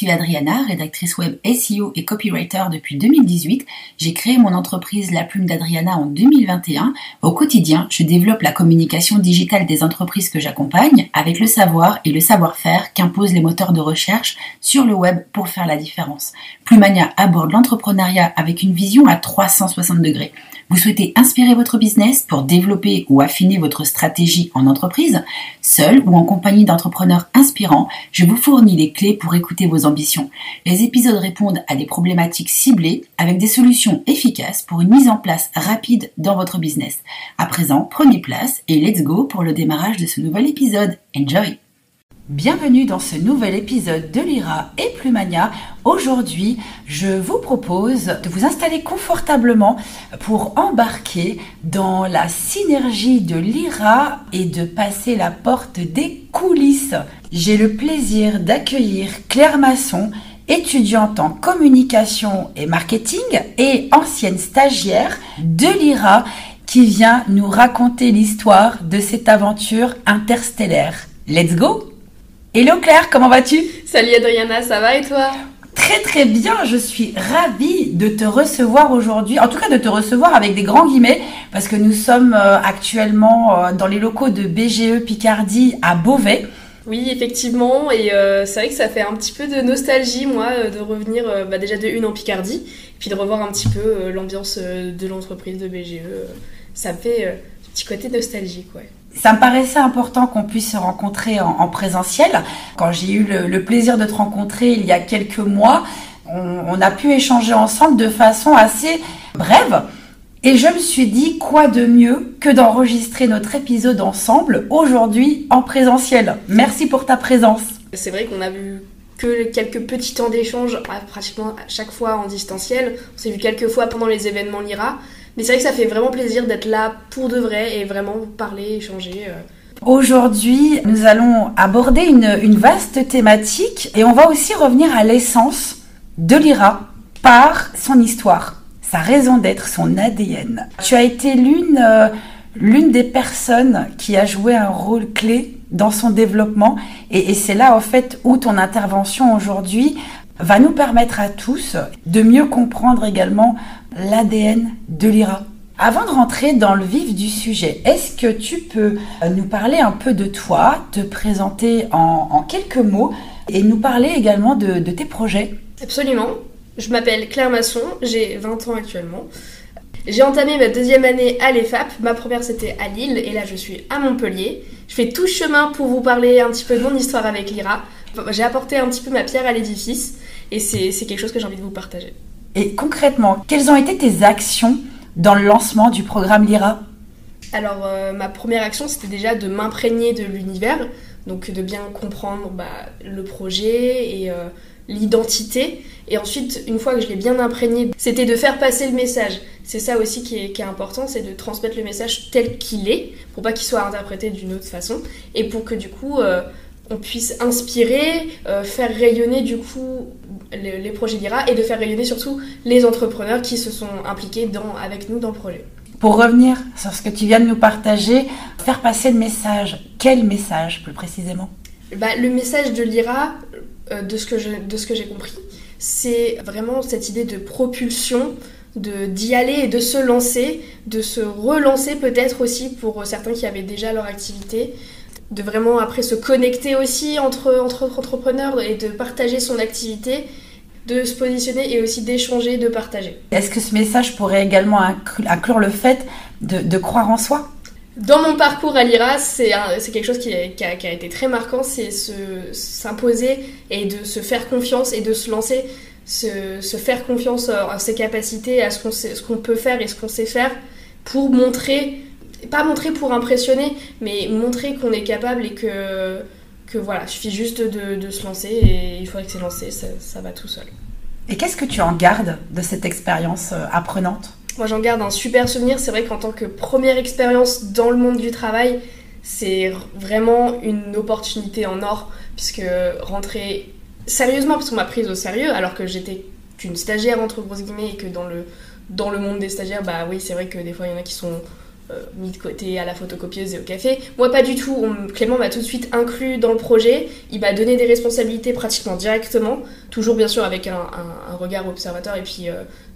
Suis Adriana, rédactrice web SEO et copywriter depuis 2018. J'ai créé mon entreprise La Plume d'Adriana en 2021. Au quotidien, je développe la communication digitale des entreprises que j'accompagne avec le savoir et le savoir-faire qu'imposent les moteurs de recherche sur le web pour faire la différence. Plumania aborde l'entrepreneuriat avec une vision à 360 degrés. Vous souhaitez inspirer votre business pour développer ou affiner votre stratégie en entreprise Seul ou en compagnie d'entrepreneurs inspirants, je vous fournis les clés pour écouter vos ambitions. Les épisodes répondent à des problématiques ciblées avec des solutions efficaces pour une mise en place rapide dans votre business. À présent, prenez place et let's go pour le démarrage de ce nouvel épisode. Enjoy Bienvenue dans ce nouvel épisode de Lyra et Plumania. Aujourd'hui, je vous propose de vous installer confortablement pour embarquer dans la synergie de Lyra et de passer la porte des coulisses. J'ai le plaisir d'accueillir Claire Masson, étudiante en communication et marketing et ancienne stagiaire de Lyra qui vient nous raconter l'histoire de cette aventure interstellaire. Let's go Hello Claire, comment vas-tu? Salut Adriana, ça va et toi? Très très bien, je suis ravie de te recevoir aujourd'hui, en tout cas de te recevoir avec des grands guillemets, parce que nous sommes euh, actuellement euh, dans les locaux de BGE Picardie à Beauvais. Oui, effectivement, et euh, c'est vrai que ça fait un petit peu de nostalgie, moi, de revenir bah, déjà de une en Picardie, puis de revoir un petit peu l'ambiance de l'entreprise de BGE. Ça me fait un petit côté nostalgique, ouais. Ça me paraissait important qu'on puisse se rencontrer en, présentiel. Quand j'ai eu le, plaisir de te rencontrer il y a quelques mois, on, a pu échanger ensemble de façon assez brève. Et je me suis dit, quoi de mieux que d'enregistrer notre épisode ensemble aujourd'hui en présentiel. Merci pour ta présence. C'est vrai qu'on a vu que quelques petits temps d'échange, pratiquement à chaque fois en distanciel. On s'est vu quelques fois pendant les événements Lira. Mais c'est vrai que ça fait vraiment plaisir d'être là pour de vrai et vraiment parler, échanger. Euh. Aujourd'hui, nous allons aborder une, vaste thématique et on va aussi revenir à l'essence de l'IRA par son histoire, sa raison d'être, son ADN. Tu as été l'une euh, l'une des personnes qui a joué un rôle clé dans son développement et, et c'est là en fait où ton intervention aujourd'hui va nous permettre à tous de mieux comprendre également l'ADN de l'IRA. Avant de rentrer dans le vif du sujet, est-ce que tu peux nous parler un peu de toi, te présenter en, quelques mots et nous parler également de, tes projets? Absolument. Je m'appelle Claire Masson, j'ai 20 ans actuellement. J'ai entamé ma deuxième année à l'EFAP. Ma première c'était à Lille et là je suis à Montpellier. Je fais tout chemin pour vous parler un petit peu de mon histoire avec l'IRA. J'ai apporté un petit peu ma pierre à l'édifice et c'est quelque chose que j'ai envie de vous partager. Et concrètement, quelles ont été tes actions dans le lancement du programme Lyra? Alors, euh, ma première action, c'était déjà de m'imprégner de l'univers, donc de bien comprendre bah, le projet et euh, l'identité. Et ensuite, une fois que je l'ai bien imprégné, c'était de faire passer le message. C'est ça aussi qui est, important, c'est de transmettre le message tel qu'il est, pour pas qu'il soit interprété d'une autre façon, et pour que du coup, euh, on puisse inspirer, euh, faire rayonner du coup les, projets d'IRA et de faire rayonner surtout les entrepreneurs qui se sont impliqués dans, avec nous dans le projet. Pour revenir sur ce que tu viens de nous partager, faire passer le message, quel message plus précisément? Bah, Le message de l'IRA, euh, de ce que j'ai compris, c'est vraiment cette idée de propulsion, de d'y aller et de se lancer, de se relancer peut-être aussi pour certains qui avaient déjà leur activité, de vraiment après se connecter aussi entre, entre entrepreneurs et de partager son activité, de se positionner et aussi d'échanger, de partager. Est-ce que ce message pourrait également inclure le fait de, croire en soi? Dans mon parcours à l'IRA, c'est quelque chose qui, a, été très marquant, c'est s'imposer et de se faire confiance et de se lancer, se, faire confiance en ses capacités, à ce qu'on peut faire et ce qu'on sait faire pour montrer pas montrer pour impressionner, mais montrer qu'on est capable et que, que voilà, il suffit juste de, se lancer et il faudrait que c'est lancé, ça, va tout seul. Et qu'est-ce que tu en gardes de cette expérience euh, apprenante? Moi j'en garde un super souvenir, c'est vrai qu'en tant que première expérience dans le monde du travail, c'est vraiment une opportunité en or, puisque rentrer sérieusement, parce qu'on m'a prise au sérieux, alors que j'étais qu'une stagiaire entre grosses guillemets et que dans le, dans le monde des stagiaires, bah oui, c'est vrai que des fois il y en a qui sont mis de côté à la photocopieuse et au café. Moi, pas du tout. Clément m'a tout de suite inclus dans le projet. Il m'a donné des responsabilités pratiquement directement, toujours bien sûr avec un, regard observateur et puis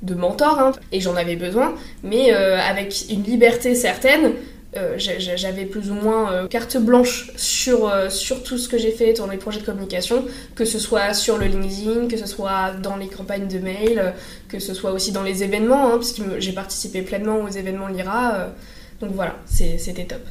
de mentor, hein. et j'en avais besoin, mais avec une liberté certaine euh, j'avais plus ou moins euh, carte blanche sur, euh, sur tout ce que j'ai fait dans les projets de communication, que ce soit sur le LinkedIn, que ce soit dans les campagnes de mail, que ce soit aussi dans les événements, hein, parce que j'ai participé pleinement aux événements Lyra. Donc voilà, c'était top.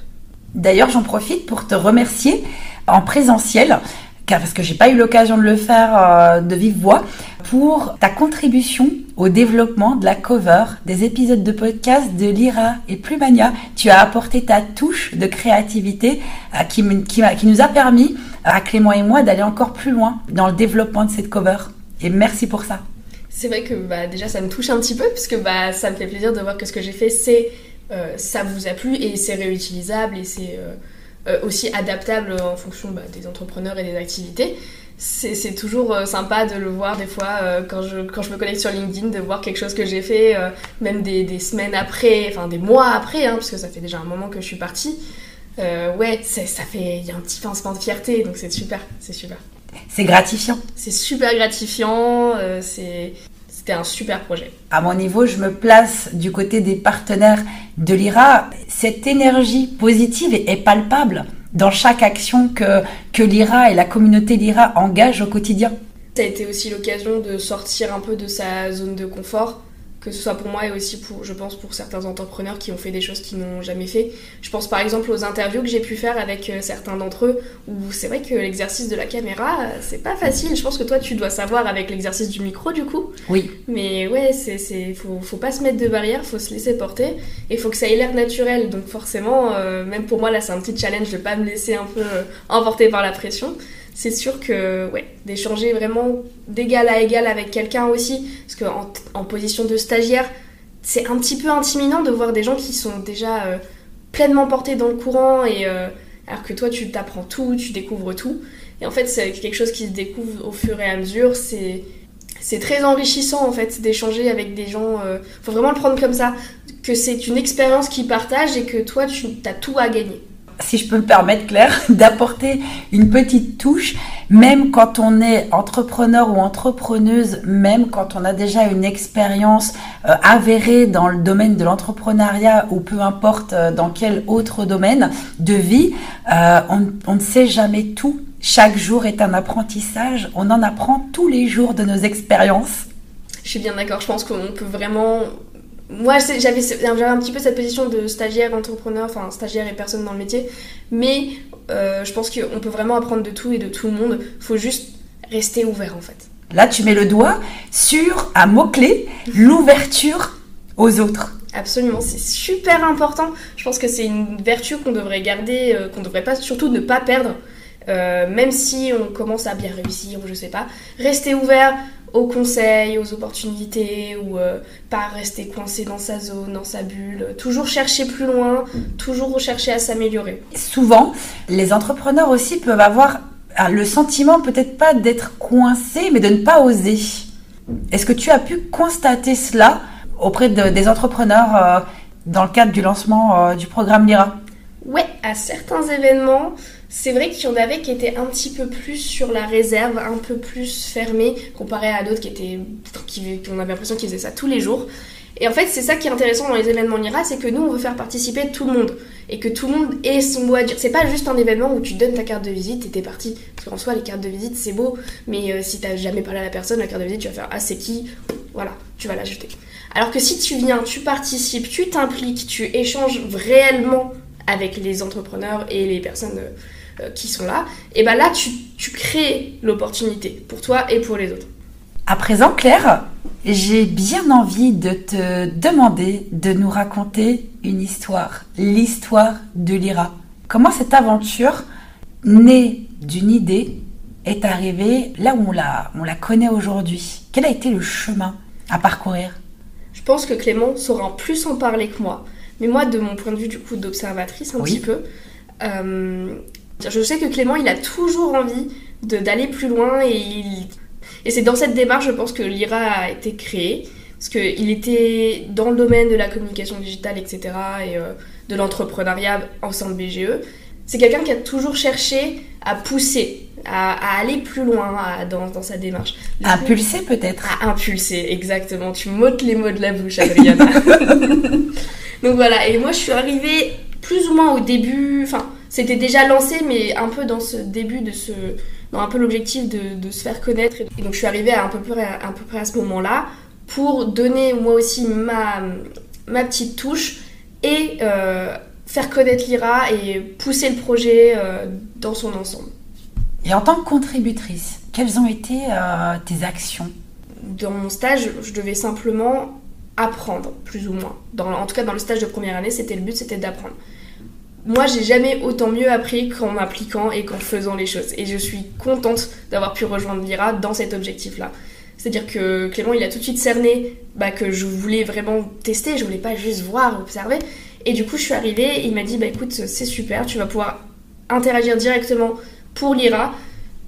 D'ailleurs, j'en profite pour te remercier en présentiel car parce que j'ai pas eu l'occasion de le faire de vive voix, pour ta contribution au développement de la cover des épisodes de podcast de Lyra et Plumania. Tu as apporté ta touche de créativité euh, qui, qui, nous a permis, à Clément et moi, d'aller encore plus loin dans le développement de cette cover. Et merci pour ça. C'est vrai que bah, déjà ça me touche un petit peu parce que bah, ça me fait plaisir de voir que ce que j'ai fait, c'est euh, ça vous a plu et c'est réutilisable et c'est euh, aussi adaptable en fonction bah, des entrepreneurs et des activités c'est toujours euh, sympa de le voir des fois euh, quand, je, quand je me connecte sur LinkedIn, de voir quelque chose que j'ai fait, euh, même des, des, semaines après, enfin des mois après, hein, parce que ça fait déjà un moment que je suis partie. ouais, ça fait, il y a un petit pincement de fierté, donc c'est super, c'est super. C'est gratifiant. C'est super gratifiant, c'est c'était un super projet. À mon niveau, je me place du côté des partenaires de l'IRA. Cette énergie positive est palpable dans chaque action que, que l'IRA et la communauté l'IRA engagent au quotidien. Ça a été aussi l'occasion de sortir un peu de sa zone de confort que ce soit pour moi et aussi pour, je pense, pour certains entrepreneurs qui ont fait des choses qu'ils n'ont jamais fait. Je pense par exemple aux interviews que j'ai pu faire avec euh, certains d'entre eux, où c'est vrai que l'exercice de la caméra, euh, c'est pas facile. Je pense que toi, tu dois savoir avec l'exercice du micro, du coup. Oui. Mais ouais, c'est, c'est, faut, faut pas se mettre de barrière, faut se laisser porter, et faut que ça ait l'air naturel. Donc forcément, euh, même pour moi, là, c'est un petit challenge de pas me laisser un peu emporter par la pression c'est sûr que d'échanger vraiment d'égal à égal avec quelqu'un aussi, parce qu'en en position de stagiaire, c'est un petit peu intimidant de voir des gens qui sont déjà euh, pleinement portés dans le courant, et euh, alors que toi tu t'apprends tout, tu découvres tout. Et en fait, c'est quelque chose qui se découvre au fur et à mesure. C'est c'est très enrichissant en fait d'échanger avec des gens. Euh, faut vraiment le prendre comme ça, que c'est une expérience qu'ils partagent et que toi tu as tout à gagner si je peux me permettre, Claire, d'apporter une petite touche, même quand on est entrepreneur ou entrepreneuse, même quand on a déjà une expérience euh, avérée dans le domaine de l'entrepreneuriat ou peu importe euh, dans quel autre domaine de vie, euh, on, on ne sait jamais tout. Chaque jour est un apprentissage. On en apprend tous les jours de nos expériences. Je suis bien d'accord. Je pense qu'on peut vraiment moi j'avais un petit peu cette position de stagiaire entrepreneur enfin stagiaire et personne dans le métier. Mais euh, je pense qu'on peut vraiment apprendre de tout et de tout le monde. Faut juste rester ouvert en fait. Là tu mets le doigt sur un mot clé l'ouverture aux autres. Absolument, c'est super important. Je pense que c'est une vertu qu'on devrait garder, euh, qu'on devrait pas, surtout ne pas perdre. Euh, même si on commence à bien réussir ou je sais pas, rester ouvert, aux conseils, aux opportunités, ou euh, pas rester coincé dans sa zone, dans sa bulle. Toujours chercher plus loin, toujours chercher à s'améliorer. Souvent, les entrepreneurs aussi peuvent avoir ah, le sentiment peut-être pas d'être coincé, mais de ne pas oser. Est-ce que tu as pu constater cela auprès des entrepreneurs euh, dans le cadre du lancement euh, du programme Lira? À certains événements, c'est vrai qu'il y en avait qui étaient un petit peu plus sur la réserve, un peu plus fermés, comparé à d'autres qui étaient. Qui, on avait l'impression qu'ils faisaient ça tous les jours. Et en fait, c'est ça qui est intéressant dans les événements Lira, c'est que nous, on veut faire participer tout le monde. Et que tout le monde ait son mot à dire. C'est pas juste un événement où tu donnes ta carte de visite et t'es parti. Parce qu'en soi, les cartes de visite, c'est beau. Mais euh, si t'as jamais parlé à la personne, la carte de visite, tu vas faire Ah, c'est qui? Voilà, tu vas l'ajouter. Alors que si tu viens, tu participes, tu t'impliques, tu échanges réellement avec les entrepreneurs et les personnes. Euh, euh, qui sont là, et ben là tu, tu crées l'opportunité pour toi et pour les autres. À présent, Claire, j'ai bien envie de te demander de nous raconter une histoire, l'histoire de l'IRA. Comment cette aventure, née d'une idée, est arrivée là où on la, on la connaît aujourd'hui? Quel a été le chemin à parcourir? Je pense que Clément saura plus en parler que moi. Mais moi, de mon point de vue du coup d'observatrice un petit peu, euh, je sais que Clément, il a toujours envie d'aller plus loin et, et c'est dans cette démarche, je pense, que l'IRA a été créé. Parce qu'il était dans le domaine de la communication digitale, etc. Et euh, de l'entrepreneuriat en centre BGE. C'est quelqu'un qui a toujours cherché à pousser, à, aller plus loin dans, sa démarche. impulser peut-être À impulser, exactement. Tu m'ôtes les mots de la bouche, Adriana. Donc voilà, et moi je suis arrivée plus ou moins au début, enfin c'était déjà lancé, mais un peu dans ce début de ce, dans un peu l'objectif de, se faire connaître. Et donc je suis arrivée à, un peu près, à, peu près à ce moment-là pour donner moi aussi ma, ma petite touche et euh, faire connaître l'IRA et pousser le projet euh, dans son ensemble. Et en tant que contributrice, quelles ont été euh, tes actions? Dans mon stage, je devais simplement apprendre, plus ou moins. Dans, en tout cas, dans le stage de première année, c'était le but, c'était d'apprendre. Moi, j'ai jamais autant mieux appris qu'en m'appliquant et qu'en faisant les choses. Et je suis contente d'avoir pu rejoindre l'IRA dans cet objectif-là. C'est-à-dire que Clément, il a tout de suite cerné bah, que je voulais vraiment tester, je voulais pas juste voir, observer. Et du coup, je suis arrivée, il m'a dit, bah écoute, c'est super, tu vas pouvoir interagir directement pour l'IRA.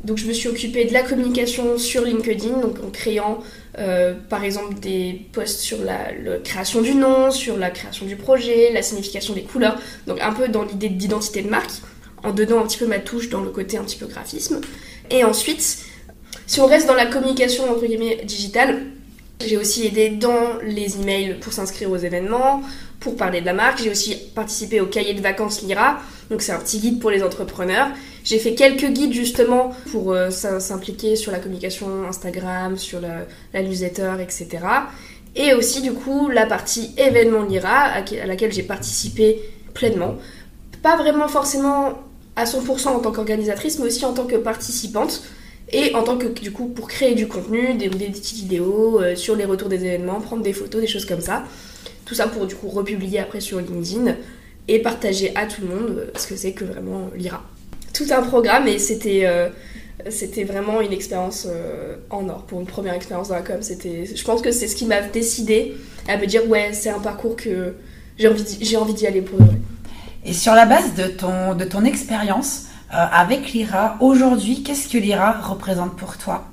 Donc je me suis occupée de la communication sur LinkedIn, donc en créant euh, par exemple des posts sur la, création du nom, sur la création du projet, la signification des couleurs, donc un peu dans l'idée d'identité de marque, en donnant un petit peu ma touche dans le côté un petit peu graphisme. Et ensuite, si on reste dans la communication entre guillemets digitale, j'ai aussi aidé dans les emails pour s'inscrire aux événements, pour parler de la marque. J'ai aussi participé au cahier de vacances Lira, donc c'est un petit guide pour les entrepreneurs. J'ai fait quelques guides justement pour euh, s'impliquer sur la communication Instagram, sur la, newsletter, etc. Et aussi du coup la partie événement Lira à laquelle j'ai participé pleinement. Pas vraiment forcément à 100% en tant qu'organisatrice, mais aussi en tant que participante. Et en tant que, du coup, pour créer du contenu, des, petites vidéos euh, sur les retours des événements, prendre des photos, des choses comme ça. Tout ça pour, du coup, republier après sur LinkedIn et partager à tout le monde euh, ce que c'est que vraiment l'IRA. Tout un programme et c'était euh, c'était vraiment une expérience en or pour une première expérience dans la com. C'était, je pense que c'est ce qui m'a décidé à me dire ouais c'est un parcours que j'ai envie j'ai envie d'y aller pour vrai. Et sur la base de ton de ton expérience, euh, avec l'IRA, aujourd'hui, qu'est-ce que l'IRA représente pour toi?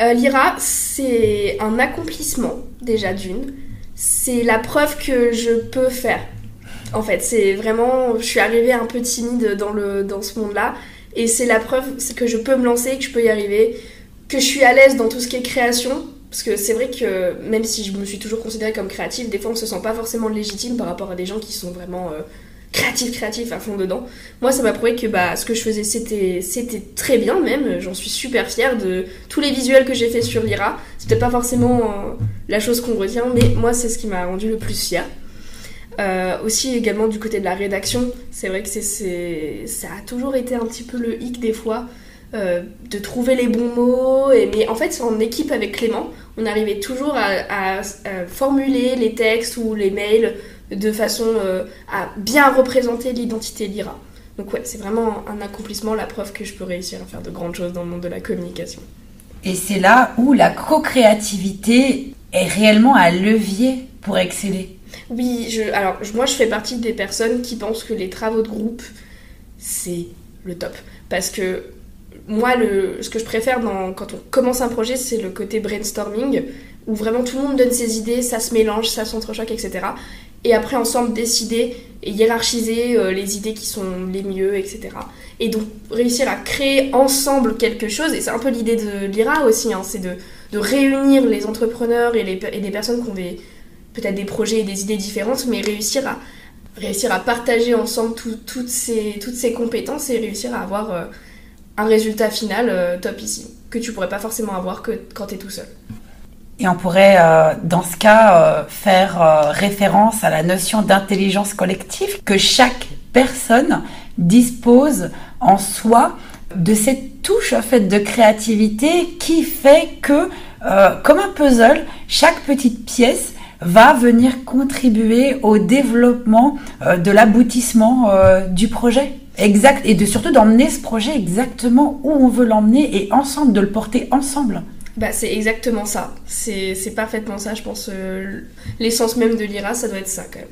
Euh, L'IRA, c'est un accomplissement, déjà d'une. C'est la preuve que je peux faire. En fait, c'est vraiment. Je suis arrivée un peu timide dans, le, dans ce monde-là. Et c'est la preuve que je peux me lancer, que je peux y arriver, que je suis à l'aise dans tout ce qui est création. Parce que c'est vrai que même si je me suis toujours considérée comme créative, des fois on se sent pas forcément légitime par rapport à des gens qui sont vraiment euh, créatif, créatif à fond dedans. Moi, ça m'a prouvé que bah, ce que je faisais, c'était, très bien même. J'en suis super fière de tous les visuels que j'ai fait sur l'IRA. C'était pas forcément euh, la chose qu'on retient, mais moi, c'est ce qui m'a rendu le plus fière. Euh, aussi également du côté de la rédaction, c'est vrai que ça a toujours été un petit peu le hic des fois. Euh, de trouver les bons mots, mais en fait en équipe avec Clément, on arrivait toujours à formuler les textes ou les mails de façon euh, à bien représenter l'identité l'IRA. Donc ouais, c'est vraiment un accomplissement, la preuve que je peux réussir à faire de grandes choses dans le monde de la communication. Et c'est là où la co-créativité est réellement un levier pour exceller. Oui, je, alors moi je fais partie des personnes qui pensent que les travaux de groupe, c'est le top. Parce que moi, le, ce que je préfère quand on commence un projet, c'est le côté brainstorming, où vraiment tout le monde donne ses idées, ça se mélange, ça s'entrechoque, etc et après ensemble décider et hiérarchiser euh, les idées qui sont les mieux, etc. Et donc réussir à créer ensemble quelque chose, et c'est un peu l'idée de l'IRA aussi, hein, c'est de, réunir les entrepreneurs et les, et personnes qui ont peut-être des projets et des idées différentes, mais réussir à, réussir à partager ensemble toutes, ces, toutes ces compétences et réussir à avoir euh, un résultat final euh, top ici, que tu pourrais pas forcément avoir que quand tu es tout seul. Et on pourrait, euh, dans ce cas, euh, faire référence à la notion d'intelligence collective, que chaque personne dispose en soi de cette touche en fait de créativité qui fait que, comme un puzzle, chaque petite pièce va venir contribuer au développement de l'aboutissement du projet. Exact, et de surtout d'emmener ce projet exactement où on veut l'emmener et ensemble, de le porter ensemble. Bah, c'est exactement ça. C'est parfaitement ça, je pense. Euh, l'essence même de l'IRA, ça doit être ça quand même.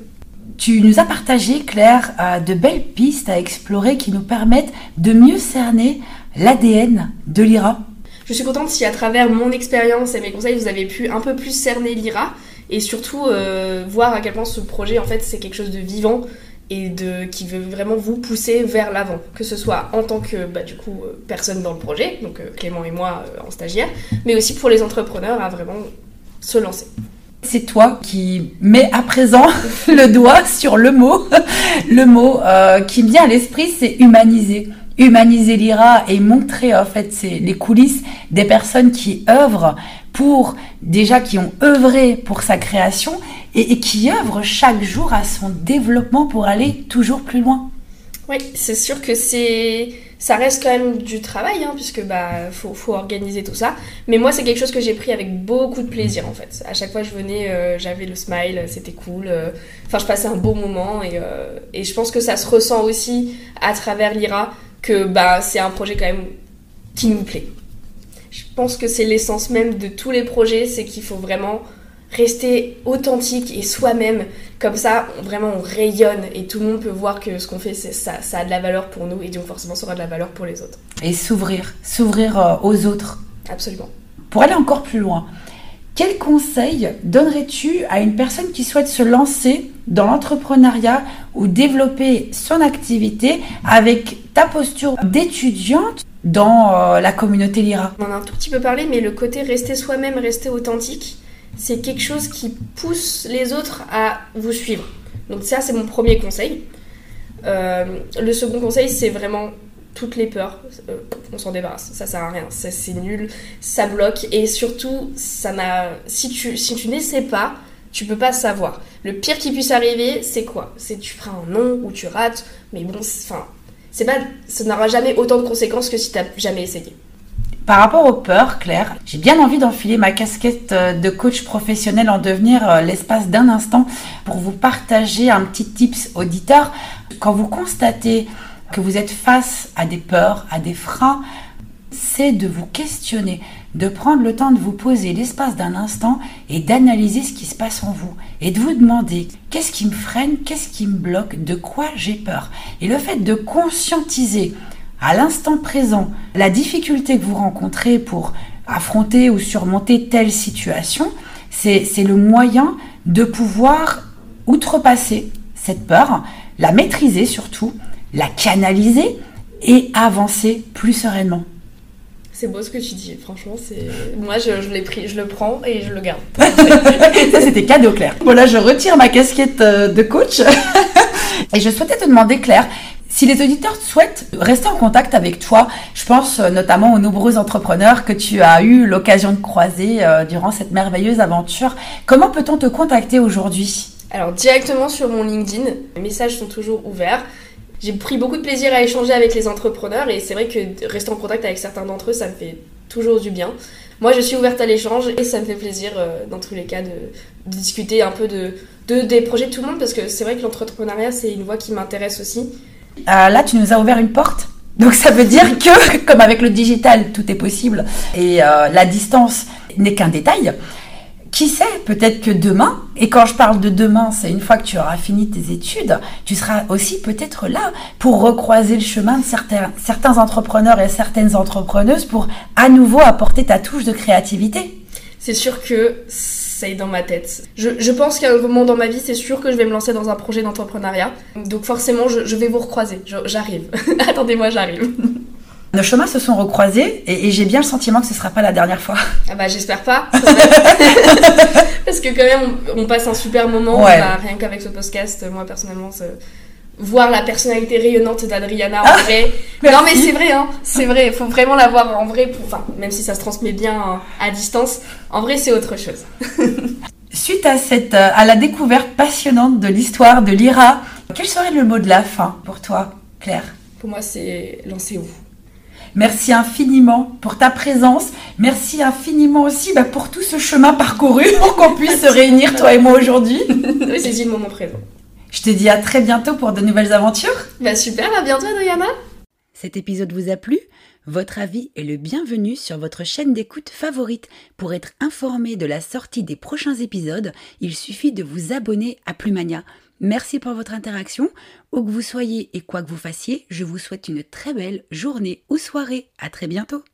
Tu nous as partagé, Claire, euh, de belles pistes à explorer qui nous permettent de mieux cerner l'ADN de l'IRA. Je suis contente si à travers mon expérience et mes conseils, vous avez pu un peu plus cerner l'IRA et surtout euh, voir à quel point ce projet, en fait, c'est quelque chose de vivant et de, qui veut vraiment vous pousser vers l'avant, que ce soit en tant que bah, du coup personne dans le projet, donc Clément et moi en stagiaire, mais aussi pour les entrepreneurs à vraiment se lancer. C'est toi qui mets à présent le doigt sur le mot. Le mot euh, qui me vient à l'esprit, c'est humaniser. Humaniser l'IRA et montrer en fait les coulisses des personnes qui œuvrent pour déjà qui ont œuvré pour sa création et, qui œuvrent chaque jour à son développement pour aller toujours plus loin. Oui, c'est sûr que c'est ça reste quand même du travail, hein, puisque bah faut, faut, organiser tout ça. Mais moi, c'est quelque chose que j'ai pris avec beaucoup de plaisir en fait. À chaque fois que je venais, euh, j'avais le smile, c'était cool. Euh. Enfin, je passais un beau moment et, euh, et, je pense que ça se ressent aussi à travers l'IRA que bah c'est un projet quand même qui nous plaît. Je pense que c'est l'essence même de tous les projets, c'est qu'il faut vraiment rester authentique et soi-même. Comme ça, vraiment, on rayonne et tout le monde peut voir que ce qu'on fait, ça, ça a de la valeur pour nous et donc forcément, ça aura de la valeur pour les autres. Et s'ouvrir, s'ouvrir euh, aux autres. Absolument. Pour aller encore plus loin, quel conseil donnerais-tu à une personne qui souhaite se lancer dans l'entrepreneuriat ou développer son activité avec ta posture d'étudiante dans euh, la communauté Lira? On en a un tout petit peu parlé, mais le côté rester soi-même, rester authentique, c'est quelque chose qui pousse les autres à vous suivre. Donc ça, c'est mon premier conseil. Euh, le second conseil, c'est vraiment toutes les peurs. Euh, on s'en débarrasse. Ça sert à rien. C'est nul. Ça bloque. Et surtout, ça n'a. Si tu, si tu n'essaies pas, tu peux pas savoir. Le pire qui puisse arriver, c'est quoi? C'est tu feras un non ou tu rates. Mais bon, enfin, c'est pas. Ça n'aura jamais autant de conséquences que si tu n'as jamais essayé. Par rapport aux peurs, Claire, j'ai bien envie d'enfiler ma casquette euh, de coach professionnel en devenir euh, l'espace d'un instant pour vous partager un petit tips auditeur. Quand vous constatez que vous êtes face à des peurs, à des freins, c'est de vous questionner, de prendre le temps de vous poser l'espace d'un instant et d'analyser ce qui se passe en vous et de vous demander qu'est-ce qui me freine, qu'est-ce qui me bloque, de quoi j'ai peur. Et le fait de conscientiser à l'instant présent la difficulté que vous rencontrez pour affronter ou surmonter telle situation, c'est le moyen de pouvoir outrepasser cette peur, la maîtriser surtout, la canaliser et avancer plus sereinement. C'est beau ce que tu dis, franchement, c'est moi je, je l'ai pris, je le prends et je le garde. Ça c'était cadeau Claire. Voilà, je retire ma casquette euh, de coach et je souhaitais te demander Claire, si les auditeurs souhaitent rester en contact avec toi, je pense euh, notamment aux nombreux entrepreneurs que tu as eu l'occasion de croiser euh, durant cette merveilleuse aventure, comment peut-on te contacter aujourd'hui? Alors directement sur mon LinkedIn, les messages sont toujours ouverts. J'ai pris beaucoup de plaisir à échanger avec les entrepreneurs et c'est vrai que rester en contact avec certains d'entre eux, ça me fait toujours du bien. Moi, je suis ouverte à l'échange et ça me fait plaisir, euh, dans tous les cas, de, discuter un peu de, de, des projets de tout le monde parce que c'est vrai que l'entrepreneuriat, c'est une voie qui m'intéresse aussi. Euh, là, tu nous as ouvert une porte. Donc ça veut dire que, comme avec le digital, tout est possible et euh, la distance n'est qu'un détail. Qui sait, peut-être que demain, et quand je parle de demain, c'est une fois que tu auras fini tes études, tu seras aussi peut-être là pour recroiser le chemin de certains, certains entrepreneurs et certaines entrepreneuses pour à nouveau apporter ta touche de créativité. C'est sûr que ça est dans ma tête. Je, pense qu'à un moment dans ma vie, c'est sûr que je vais me lancer dans un projet d'entrepreneuriat. Donc forcément, je, vais vous recroiser. J'arrive. Attendez-moi, j'arrive. Nos chemins se sont recroisés et, j'ai bien le sentiment que ce sera pas la dernière fois. Ah bah j'espère pas. Parce que quand même, on, passe un super moment. Bah, rien qu'avec ce podcast, moi personnellement, voir la personnalité rayonnante d'Adriana en ah, vrai. non mais c'est vrai, hein, c'est vrai. Il faut vraiment la voir en vrai. Pour, enfin, même si ça se transmet bien à distance, en vrai c'est autre chose. Suite à cette, euh, à la découverte passionnante de l'histoire de l'IRA, quel serait le mot de la fin pour toi, Claire? Pour moi, c'est lancez-vous. Merci infiniment pour ta présence. Merci infiniment aussi bah, pour tout ce chemin parcouru pour qu'on puisse se réunir, toi et moi, aujourd'hui. c'est le moment présent. Je te dis à très bientôt pour de nouvelles aventures. Bah super, à bientôt Adriana. Cet épisode vous a plu? Votre avis est le bienvenu sur votre chaîne d'écoute favorite. Pour être informé de la sortie des prochains épisodes, il suffit de vous abonner à Plumania. Merci pour votre interaction. Où que vous soyez et quoi que vous fassiez, je vous souhaite une très belle journée ou soirée. À très bientôt.